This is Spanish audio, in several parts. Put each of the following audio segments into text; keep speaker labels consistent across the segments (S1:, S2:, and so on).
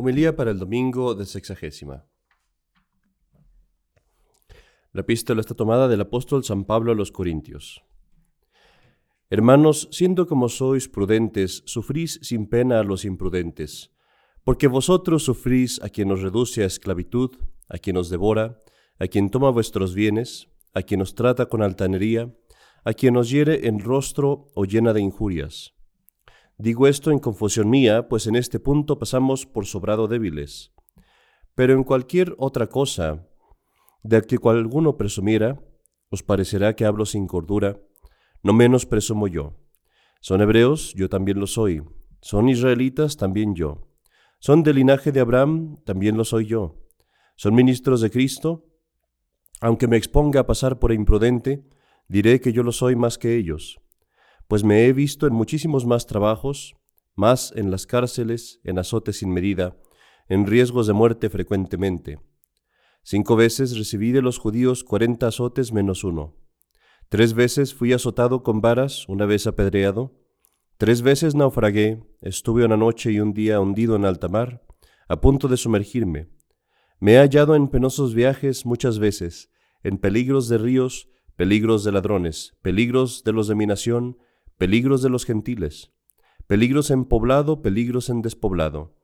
S1: Homilía para el domingo de sexagésima. La epístola está tomada del apóstol San Pablo a los Corintios. Hermanos, siendo como sois prudentes, sufrís sin pena a los imprudentes, porque vosotros sufrís a quien os reduce a esclavitud, a quien os devora, a quien toma vuestros bienes, a quien os trata con altanería, a quien os hiere en rostro o llena de injurias Digo esto en confusión mía, pues en este punto pasamos por sobrado débiles. Pero en cualquier otra cosa de que alguno presumiera, os parecerá que hablo sin cordura, no menos presumo yo. Son hebreos, yo también lo soy. Son israelitas, también yo. Son del linaje de Abraham, también lo soy yo. Son ministros de Cristo, aunque me exponga a pasar por imprudente, diré que yo lo soy más que ellos pues me he visto en muchísimos más trabajos, más en las cárceles, en azotes sin medida, en riesgos de muerte frecuentemente. Cinco veces recibí de los judíos cuarenta azotes menos uno. Tres veces fui azotado con varas, una vez apedreado. Tres veces naufragué, estuve una noche y un día hundido en alta mar, a punto de sumergirme. Me he hallado en penosos viajes muchas veces, en peligros de ríos, peligros de ladrones, peligros de los de mi nación, peligros de los gentiles, peligros en poblado, peligros en despoblado,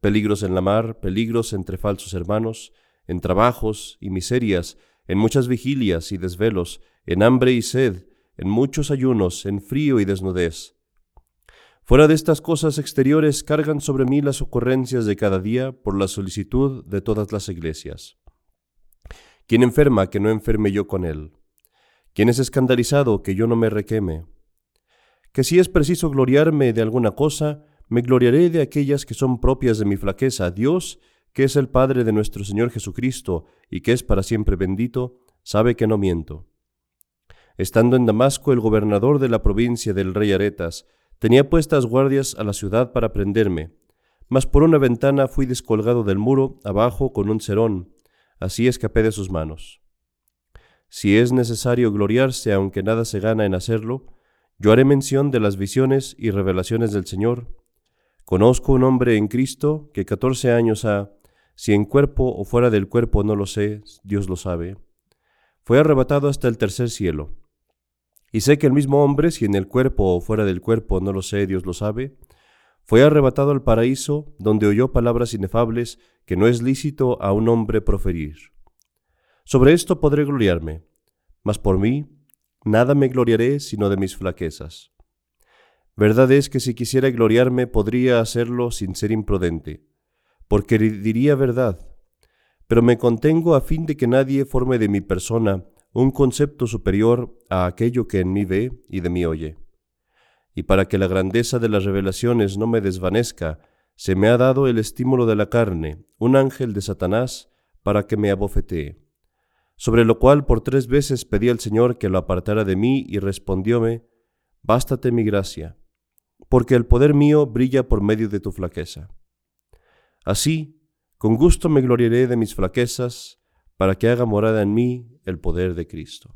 S1: peligros en la mar, peligros entre falsos hermanos, en trabajos y miserias, en muchas vigilias y desvelos, en hambre y sed, en muchos ayunos, en frío y desnudez. Fuera de estas cosas exteriores cargan sobre mí las ocurrencias de cada día por la solicitud de todas las iglesias. ¿Quién enferma que no enferme yo con él? ¿Quién es escandalizado que yo no me requeme? Que si es preciso gloriarme de alguna cosa, me gloriaré de aquellas que son propias de mi flaqueza. Dios, que es el Padre de nuestro Señor Jesucristo y que es para siempre bendito, sabe que no miento. Estando en Damasco el gobernador de la provincia del rey Aretas, tenía puestas guardias a la ciudad para prenderme, mas por una ventana fui descolgado del muro abajo con un cerón, así escapé de sus manos. Si es necesario gloriarse aunque nada se gana en hacerlo, yo haré mención de las visiones y revelaciones del Señor. Conozco un hombre en Cristo que catorce años ha, si en cuerpo o fuera del cuerpo no lo sé, Dios lo sabe, fue arrebatado hasta el tercer cielo. Y sé que el mismo hombre, si en el cuerpo o fuera del cuerpo no lo sé, Dios lo sabe, fue arrebatado al paraíso, donde oyó palabras inefables que no es lícito a un hombre proferir. Sobre esto podré gloriarme, mas por mí Nada me gloriaré sino de mis flaquezas. Verdad es que si quisiera gloriarme podría hacerlo sin ser imprudente, porque diría verdad, pero me contengo a fin de que nadie forme de mi persona un concepto superior a aquello que en mí ve y de mí oye. Y para que la grandeza de las revelaciones no me desvanezca, se me ha dado el estímulo de la carne, un ángel de Satanás, para que me abofetee sobre lo cual por tres veces pedí al Señor que lo apartara de mí y respondióme, Bástate mi gracia, porque el poder mío brilla por medio de tu flaqueza. Así, con gusto me gloriaré de mis flaquezas, para que haga morada en mí el poder de Cristo.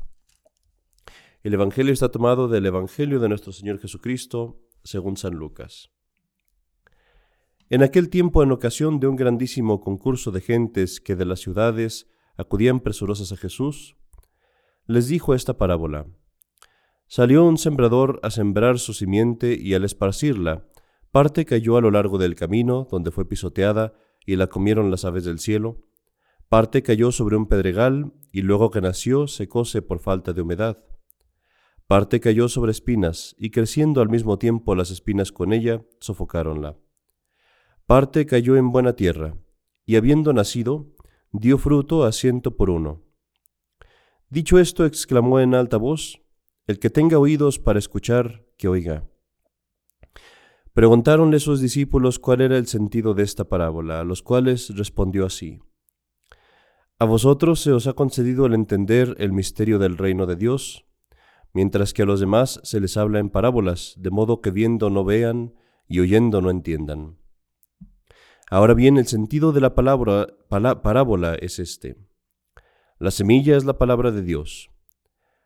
S1: El Evangelio está tomado del Evangelio de nuestro Señor Jesucristo, según San Lucas. En aquel tiempo, en ocasión de un grandísimo concurso de gentes que de las ciudades acudían presurosas a Jesús, les dijo esta parábola. Salió un sembrador a sembrar su simiente y al esparcirla, parte cayó a lo largo del camino, donde fue pisoteada y la comieron las aves del cielo, parte cayó sobre un pedregal y luego que nació secóse por falta de humedad. Parte cayó sobre espinas y creciendo al mismo tiempo las espinas con ella, sofocáronla. Parte cayó en buena tierra, y habiendo nacido, dio fruto a ciento por uno. Dicho esto, exclamó en alta voz, El que tenga oídos para escuchar, que oiga. Preguntáronle sus discípulos cuál era el sentido de esta parábola, a los cuales respondió así. A vosotros se os ha concedido el entender el misterio del reino de Dios, mientras que a los demás se les habla en parábolas, de modo que viendo no vean y oyendo no entiendan. Ahora bien, el sentido de la palabra, parábola es este. La semilla es la palabra de Dios.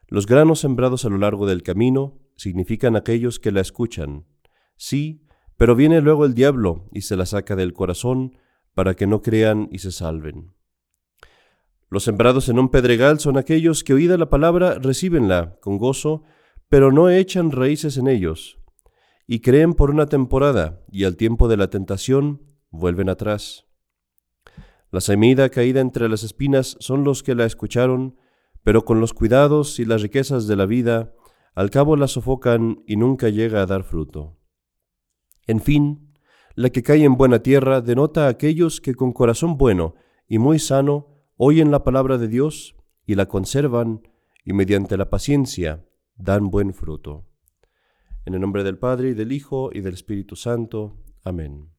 S1: Los granos sembrados a lo largo del camino significan aquellos que la escuchan. Sí, pero viene luego el diablo y se la saca del corazón para que no crean y se salven. Los sembrados en un pedregal son aquellos que oída la palabra recibenla con gozo, pero no echan raíces en ellos, y creen por una temporada, y al tiempo de la tentación vuelven atrás. La semilla caída entre las espinas son los que la escucharon, pero con los cuidados y las riquezas de la vida, al cabo la sofocan y nunca llega a dar fruto. En fin, la que cae en buena tierra denota a aquellos que con corazón bueno y muy sano oyen la palabra de Dios y la conservan y mediante la paciencia dan buen fruto. En el nombre del Padre y del Hijo y del Espíritu Santo. Amén.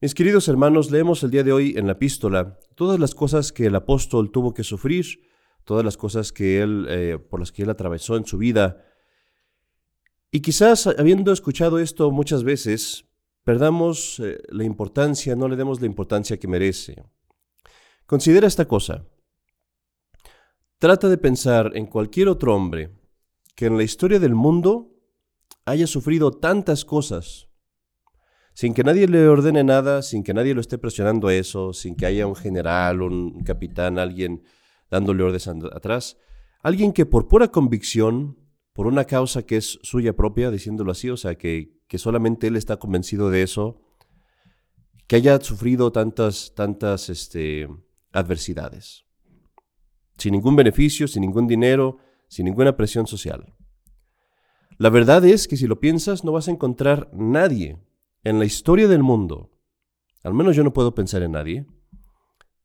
S1: Mis queridos hermanos, leemos el día de hoy en la epístola todas las cosas que el apóstol tuvo que sufrir, todas las cosas que él, eh, por las que él atravesó en su vida, y quizás habiendo escuchado esto muchas veces, perdamos eh, la importancia, no le demos la importancia que merece. Considera esta cosa. Trata de pensar en cualquier otro hombre que en la historia del mundo haya sufrido tantas cosas, sin que nadie le ordene nada, sin que nadie lo esté presionando a eso, sin que haya un general, un capitán, alguien dándole órdenes atrás, alguien que por pura convicción por una causa que es suya propia, diciéndolo así, o sea, que, solamente él está convencido de eso, que haya sufrido tantas, tantas este, adversidades, sin ningún beneficio, sin ningún dinero, sin ninguna presión social. La verdad es que si lo piensas, no vas a encontrar nadie en la historia del mundo, al menos yo no puedo pensar en nadie,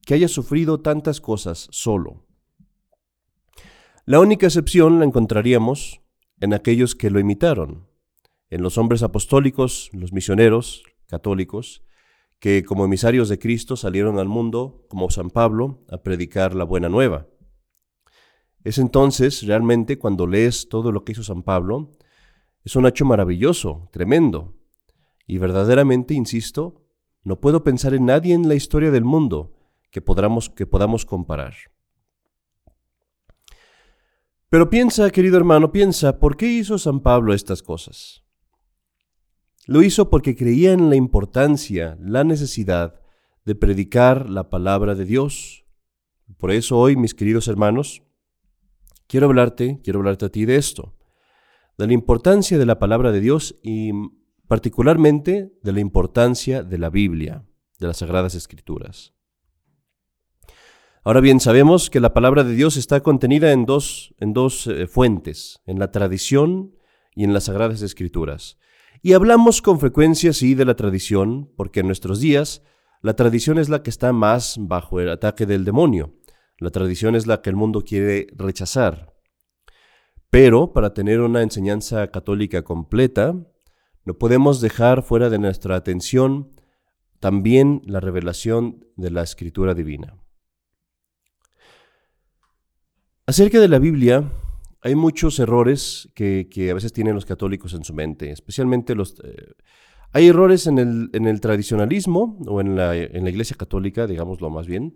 S1: que haya sufrido tantas cosas solo. La única excepción la encontraríamos en aquellos que lo imitaron, en los hombres apostólicos, los misioneros católicos, que como emisarios de Cristo salieron al mundo, como San Pablo, a predicar la buena nueva. Es entonces realmente cuando lees todo lo que hizo San Pablo, es un hecho maravilloso, tremendo. Y verdaderamente, insisto, no puedo pensar en nadie en la historia del mundo que podamos, que podamos comparar. Pero piensa, querido hermano, piensa, ¿por qué hizo San Pablo estas cosas? Lo hizo porque creía en la importancia, la necesidad de predicar la palabra de Dios. Por eso hoy, mis queridos hermanos, quiero hablarte, quiero hablarte a ti de esto, de la importancia de la palabra de Dios y particularmente de la importancia de la Biblia, de las Sagradas Escrituras. Ahora bien, sabemos que la palabra de Dios está contenida en dos, en dos eh, fuentes, en la tradición y en las sagradas escrituras. Y hablamos con frecuencia, sí, de la tradición, porque en nuestros días la tradición es la que está más bajo el ataque del demonio. La tradición es la que el mundo quiere rechazar. Pero para tener una enseñanza católica completa, no podemos dejar fuera de nuestra atención también la revelación de la escritura divina. Acerca de la Biblia, hay muchos errores que, a veces tienen los católicos en su mente, especialmente los... Eh, hay errores en el, tradicionalismo o en la, iglesia católica, digámoslo más bien,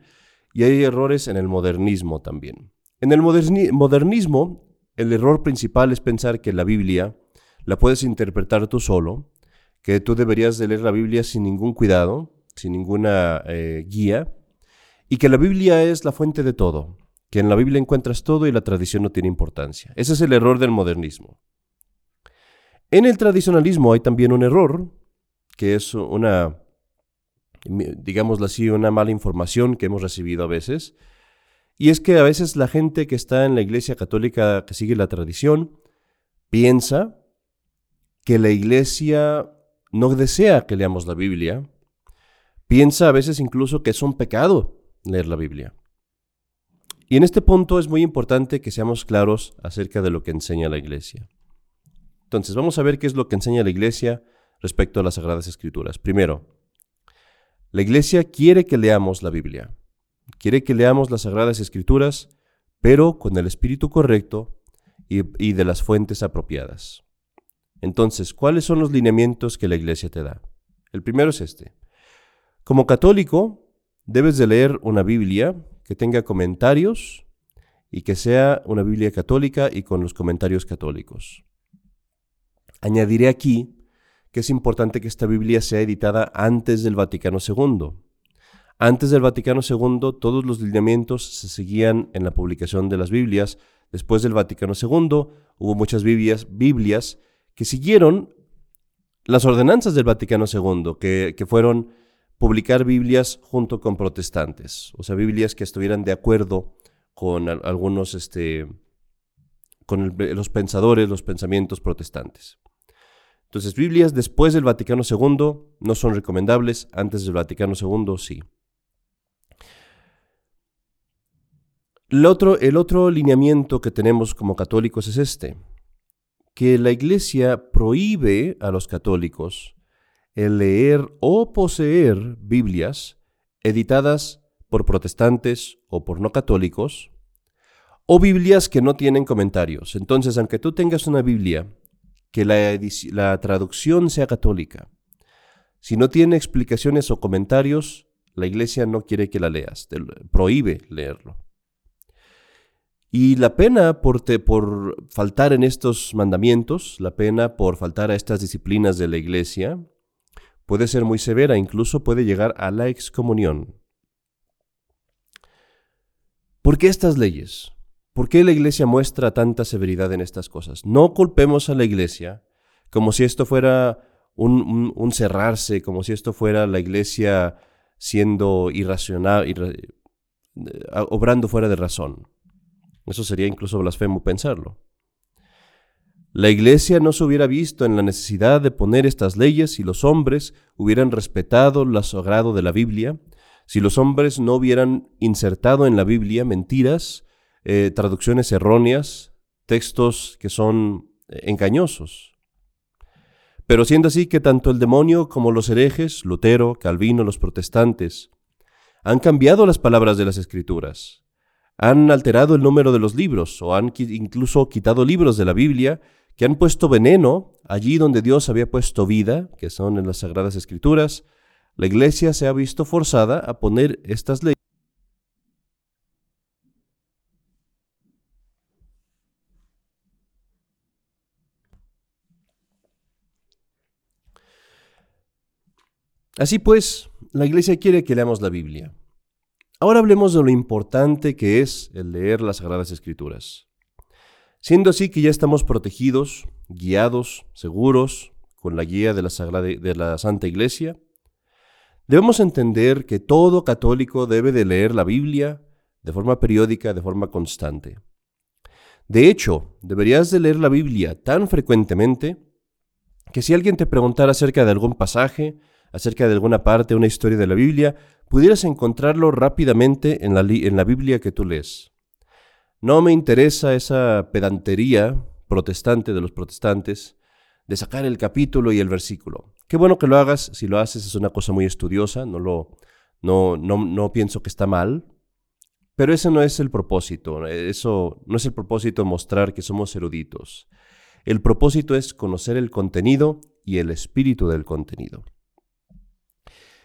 S1: y hay errores en el modernismo también. En el modernismo, el error principal es pensar que la Biblia la puedes interpretar tú solo, que tú deberías de leer la Biblia sin ningún cuidado, sin ninguna eh, guía, y que la Biblia es la fuente de todo que en la Biblia encuentras todo y la tradición no tiene importancia. Ese es el error del modernismo. En el tradicionalismo hay también un error, que es una, digámoslo así, una mala información que hemos recibido a veces, y es que a veces la gente que está en la Iglesia Católica, que sigue la tradición, piensa que la Iglesia no desea que leamos la Biblia, piensa a veces incluso que es un pecado leer la Biblia. Y en este punto es muy importante que seamos claros acerca de lo que enseña la Iglesia. Entonces, vamos a ver qué es lo que enseña la Iglesia respecto a las Sagradas Escrituras. Primero, la Iglesia quiere que leamos la Biblia, quiere que leamos las Sagradas Escrituras, pero con el espíritu correcto y, y de las fuentes apropiadas. Entonces, ¿cuáles son los lineamientos que la Iglesia te da? El primero es este. Como católico, debes de leer una Biblia que tenga comentarios y que sea una Biblia católica y con los comentarios católicos. Añadiré aquí que es importante que esta Biblia sea editada antes del Vaticano II. Antes del Vaticano II, todos los lineamientos se seguían en la publicación de las Biblias. Después del Vaticano II, hubo muchas Biblias, Biblias que siguieron las ordenanzas del Vaticano II, que, que fueron publicar Biblias junto con protestantes, o sea, Biblias que estuvieran de acuerdo con algunos, este, con los pensadores, los pensamientos protestantes. Entonces, Biblias después del Vaticano II no son recomendables, antes del Vaticano II sí. El otro, el otro lineamiento que tenemos como católicos es este, que la Iglesia prohíbe a los católicos el leer o poseer Biblias editadas por protestantes o por no católicos, o Biblias que no tienen comentarios. Entonces, aunque tú tengas una Biblia que la, traducción sea católica, si no tiene explicaciones o comentarios, la iglesia no quiere que la leas, te prohíbe leerlo. Y la pena por, faltar en estos mandamientos, la pena por faltar a estas disciplinas de la iglesia, puede ser muy severa, incluso puede llegar a la excomunión. ¿Por qué estas leyes? ¿Por qué la iglesia muestra tanta severidad en estas cosas? No culpemos a la iglesia como si esto fuera un, cerrarse, como si esto fuera la iglesia siendo irracional, eh, obrando fuera de razón. Eso sería incluso blasfemo pensarlo. La Iglesia no se hubiera visto en la necesidad de poner estas leyes si los hombres hubieran respetado lo sagrado de la Biblia, si los hombres no hubieran insertado en la Biblia mentiras, eh, traducciones erróneas, textos que son eh, engañosos. Pero siendo así que tanto el demonio como los herejes, Lutero, Calvino, los protestantes, han cambiado las palabras de las escrituras, han alterado el número de los libros o han incluso quitado libros de la Biblia que han puesto veneno allí donde Dios había puesto vida, que son en las Sagradas Escrituras, la Iglesia se ha visto forzada a poner estas leyes. Así pues, la Iglesia quiere que leamos la Biblia. Ahora hablemos de lo importante que es el leer las Sagradas Escrituras. Siendo así que ya estamos protegidos, guiados, seguros, con la guía de la, de la Santa Iglesia, debemos entender que todo católico debe de leer la Biblia de forma periódica, de forma constante. De hecho, deberías de leer la Biblia tan frecuentemente que si alguien te preguntara acerca de algún pasaje, acerca de alguna parte, una historia de la Biblia, pudieras encontrarlo rápidamente en la, Biblia que tú lees. No me interesa esa pedantería protestante de los protestantes de sacar el capítulo y el versículo. Qué bueno que lo hagas, si lo haces es una cosa muy estudiosa, no lo no no no pienso que está mal, pero ese no es el propósito, eso no es el propósito mostrar que somos eruditos. El propósito es conocer el contenido y el espíritu del contenido.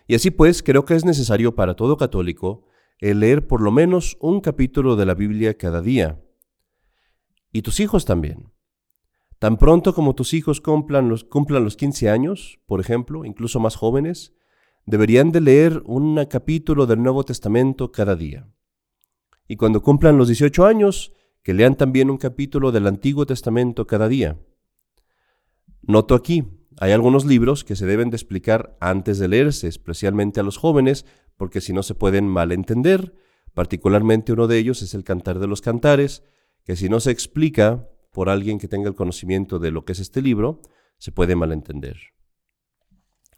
S1: Y así pues, creo que es necesario para todo católico el leer por lo menos un capítulo de la Biblia cada día. Y tus hijos también. Tan pronto como tus hijos cumplan los, cumplan los 15 años, por ejemplo, incluso más jóvenes, deberían de leer un capítulo del Nuevo Testamento cada día. Y cuando cumplan los 18 años, que lean también un capítulo del Antiguo Testamento cada día. Noto aquí, hay algunos libros que se deben de explicar antes de leerse, especialmente a los jóvenes, porque si no se pueden malentender. Particularmente uno de ellos es el Cantar de los Cantares, que si no se explica por alguien que tenga el conocimiento de lo que es este libro, se puede malentender.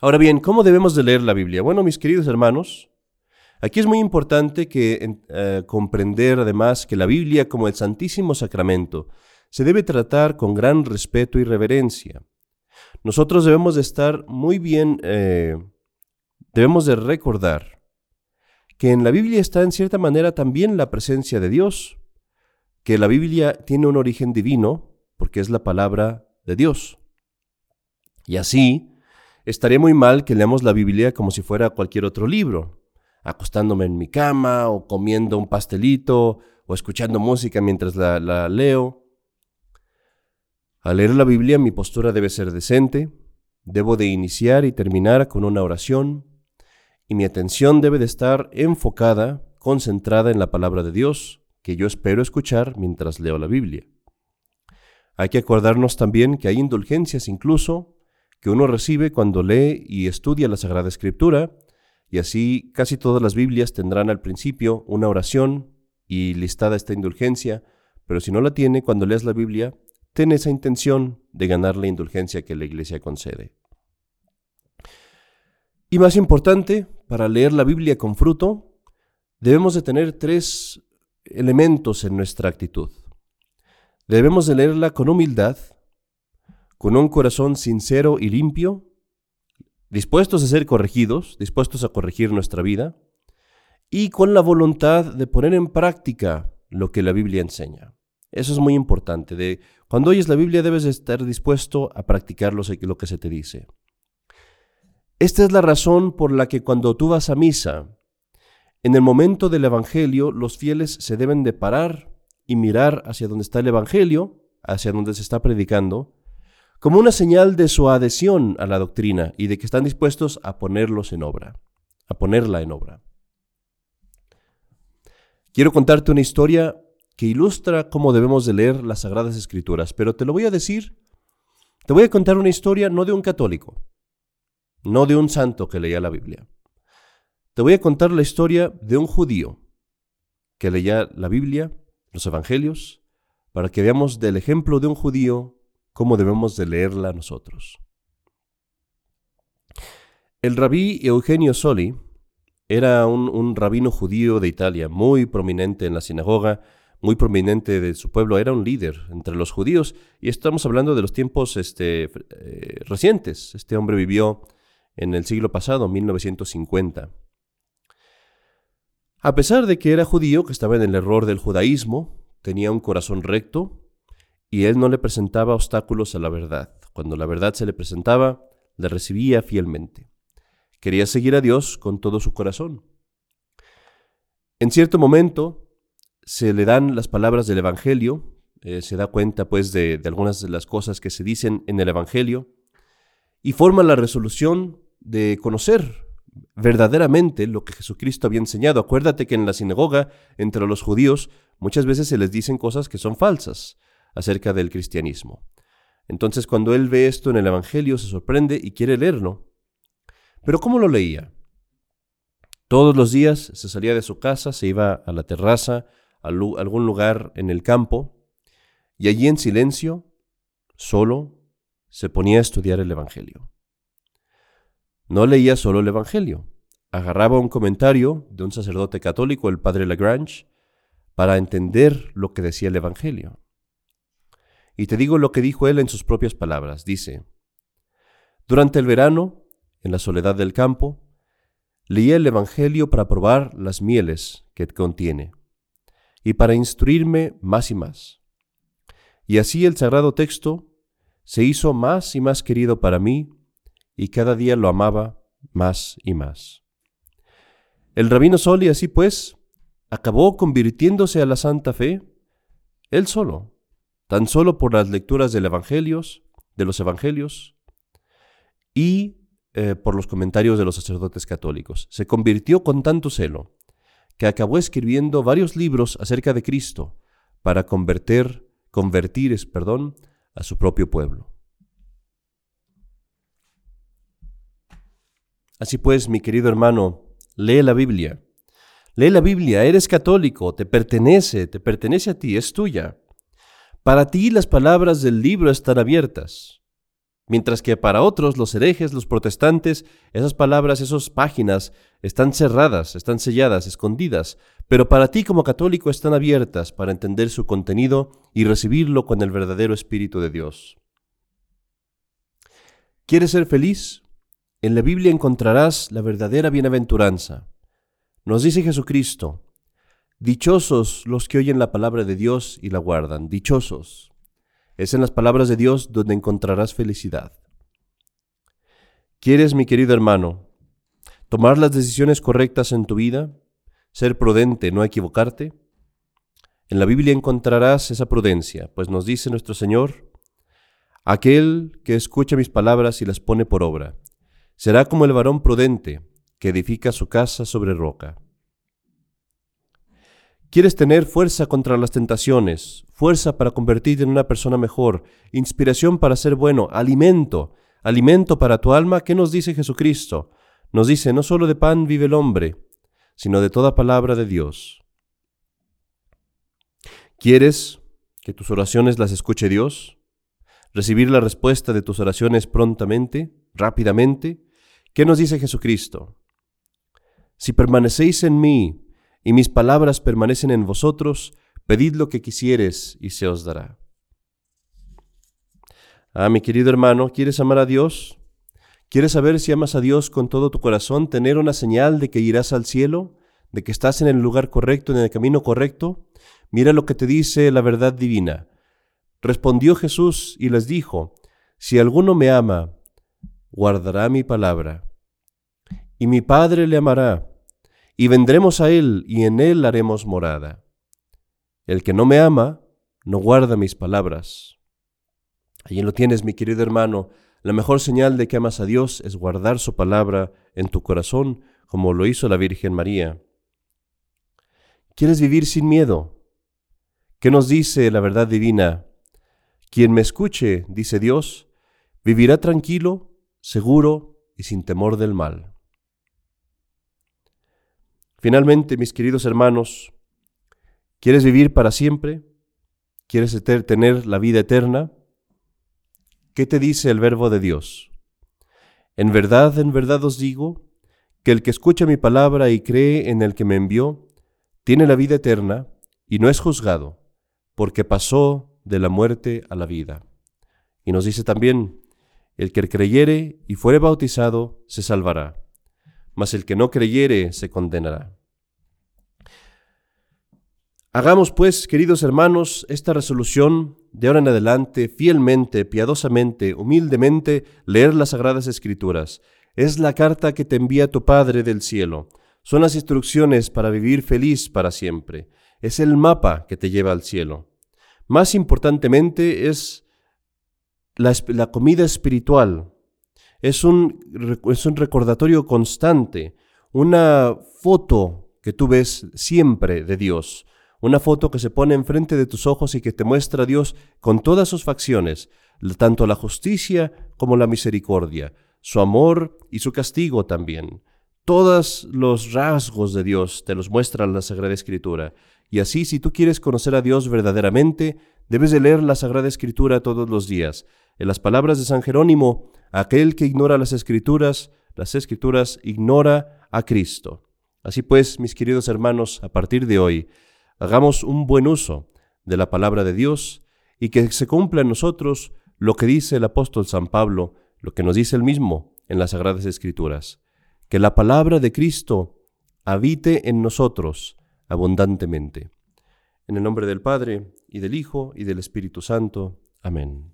S1: Ahora bien, ¿cómo debemos de leer la Biblia? Bueno, mis queridos hermanos, aquí es muy importante que eh, comprender además que la Biblia como el Santísimo Sacramento se debe tratar con gran respeto y reverencia. Nosotros debemos de estar muy bien, eh, debemos de recordar que en la Biblia está en cierta manera también la presencia de Dios, que la Biblia tiene un origen divino porque es la palabra de Dios. Y así, estaría muy mal que leamos la Biblia como si fuera cualquier otro libro, acostándome en mi cama o comiendo un pastelito o escuchando música mientras la, la leo. Al leer la Biblia mi postura debe ser decente, debo de iniciar y terminar con una oración y mi atención debe de estar enfocada, concentrada en la palabra de Dios, que yo espero escuchar mientras leo la Biblia. Hay que acordarnos también que hay indulgencias incluso que uno recibe cuando lee y estudia la Sagrada Escritura, y así casi todas las Biblias tendrán al principio una oración y listada esta indulgencia, pero si no la tiene, cuando leas la Biblia, ten esa intención de ganar la indulgencia que la Iglesia concede. Y más importante, para leer la Biblia con fruto, debemos de tener tres elementos en nuestra actitud. Debemos de leerla con humildad, con un corazón sincero y limpio, dispuestos a ser corregidos, dispuestos a corregir nuestra vida, y con la voluntad de poner en práctica lo que la Biblia enseña. Eso es muy importante. De, cuando oyes la Biblia debes estar dispuesto a practicar lo, lo que se te dice. Esta es la razón por la que cuando tú vas a misa, en el momento del Evangelio, los fieles se deben de parar y mirar hacia donde está el Evangelio, hacia donde se está predicando, como una señal de su adhesión a la doctrina y de que están dispuestos a ponerlos en obra, a ponerla en obra. Quiero contarte una historia que ilustra cómo debemos de leer las Sagradas Escrituras, pero te lo voy a decir, te voy a contar una historia no de un católico, no de un santo que leía la Biblia. Te voy a contar la historia de un judío que leía la Biblia los evangelios, para que veamos del ejemplo de un judío cómo debemos de leerla nosotros. El rabí Eugenio Soli era un, un, rabino judío de Italia, muy prominente en la sinagoga, muy prominente de su pueblo, era un líder entre los judíos, y estamos hablando de los tiempos este, eh, recientes. Este hombre vivió en el siglo pasado, 1950. A pesar de que era judío, que estaba en el error del judaísmo, tenía un corazón recto y él no le presentaba obstáculos a la verdad. Cuando la verdad se le presentaba, la recibía fielmente. Quería seguir a Dios con todo su corazón. En cierto momento se le dan las palabras del Evangelio, eh, se da cuenta pues de, de algunas de las cosas que se dicen en el Evangelio y forma la resolución de conocer verdaderamente lo que Jesucristo había enseñado. Acuérdate que en la sinagoga, entre los judíos, muchas veces se les dicen cosas que son falsas acerca del cristianismo. Entonces cuando él ve esto en el Evangelio se sorprende y quiere leerlo. Pero ¿cómo lo leía? Todos los días se salía de su casa, se iba a la terraza, a algún lugar en el campo, y allí en silencio, solo, se ponía a estudiar el Evangelio. No leía solo el Evangelio, agarraba un comentario de un sacerdote católico, el padre Lagrange, para entender lo que decía el Evangelio. Y te digo lo que dijo él en sus propias palabras. Dice, durante el verano, en la soledad del campo, leía el Evangelio para probar las mieles que contiene y para instruirme más y más. Y así el sagrado texto se hizo más y más querido para mí y cada día lo amaba más y más. El rabino Soli así pues acabó convirtiéndose a la santa fe él solo, tan solo por las lecturas del evangelios, de los evangelios y eh, por los comentarios de los sacerdotes católicos. Se convirtió con tanto celo que acabó escribiendo varios libros acerca de Cristo para convertir, convertir, perdón, a su propio pueblo. Así pues, mi querido hermano, lee la Biblia. Lee la Biblia, eres católico, te pertenece, te pertenece a ti, es tuya. Para ti las palabras del libro están abiertas, mientras que para otros, los herejes, los protestantes, esas palabras, esas páginas están cerradas, están selladas, escondidas, pero para ti como católico están abiertas para entender su contenido y recibirlo con el verdadero Espíritu de Dios. ¿Quieres ser feliz? En la Biblia encontrarás la verdadera bienaventuranza. Nos dice Jesucristo, Dichosos los que oyen la palabra de Dios y la guardan, dichosos. Es en las palabras de Dios donde encontrarás felicidad. ¿Quieres, mi querido hermano, tomar las decisiones correctas en tu vida? ¿Ser prudente, no equivocarte? En la Biblia encontrarás esa prudencia, pues nos dice nuestro Señor, Aquel que escucha mis palabras y las pone por obra, será como el varón prudente que edifica su casa sobre roca. ¿Quieres tener fuerza contra las tentaciones, fuerza para convertirte en una persona mejor, inspiración para ser bueno, alimento, alimento para tu alma? ¿Qué nos dice Jesucristo? Nos dice, no solo de pan vive el hombre, sino de toda palabra de Dios. ¿Quieres que tus oraciones las escuche Dios? ¿Recibir la respuesta de tus oraciones prontamente, rápidamente? ¿Qué nos dice Jesucristo? Si permanecéis en mí y mis palabras permanecen en vosotros, pedid lo que quisieres y se os dará. Ah, mi querido hermano, ¿quieres amar a Dios? ¿Quieres saber si amas a Dios con todo tu corazón, tener una señal de que irás al cielo, de que estás en el lugar correcto, en el camino correcto? Mira lo que te dice la verdad divina. Respondió Jesús y les dijo, Si alguno me ama, guardará mi palabra, y mi Padre le amará y vendremos a Él y en Él haremos morada. El que no me ama, no guarda mis palabras. Allí lo tienes, mi querido hermano. La mejor señal de que amas a Dios es guardar su palabra en tu corazón, como lo hizo la Virgen María. ¿Quieres vivir sin miedo? ¿Qué nos dice la verdad divina? Quien me escuche, dice Dios, vivirá tranquilo, seguro y sin temor del mal. Finalmente, mis queridos hermanos, ¿quieres vivir para siempre? ¿Quieres tener la vida eterna? ¿Qué te dice el verbo de Dios? En verdad, en verdad os digo, que el que escucha mi palabra y cree en el que me envió, tiene la vida eterna y no es juzgado, porque pasó de la muerte a la vida. Y nos dice también, el que creyere y fuere bautizado se salvará mas el que no creyere se condenará. Hagamos pues, queridos hermanos, esta resolución de ahora en adelante, fielmente, piadosamente, humildemente, leer las Sagradas Escrituras. Es la carta que te envía tu Padre del cielo. Son las instrucciones para vivir feliz para siempre. Es el mapa que te lleva al cielo. Más importantemente es la, la comida espiritual es un, es un recordatorio constante, una foto que tú ves siempre de Dios, una foto que se pone enfrente de tus ojos y que te muestra a Dios con todas sus facciones, tanto la justicia como la misericordia, su amor y su castigo también. Todos los rasgos de Dios te los muestra la Sagrada Escritura. Y así, si tú quieres conocer a Dios verdaderamente, debes de leer la Sagrada Escritura todos los días. En las palabras de San Jerónimo, aquel que ignora las escrituras, las escrituras ignora a Cristo. Así pues, mis queridos hermanos, a partir de hoy, hagamos un buen uso de la palabra de Dios y que se cumpla en nosotros lo que dice el apóstol San Pablo, lo que nos dice él mismo en las Sagradas Escrituras, que la palabra de Cristo habite en nosotros abundantemente. En el nombre del Padre, y del Hijo, y del Espíritu Santo. Amén.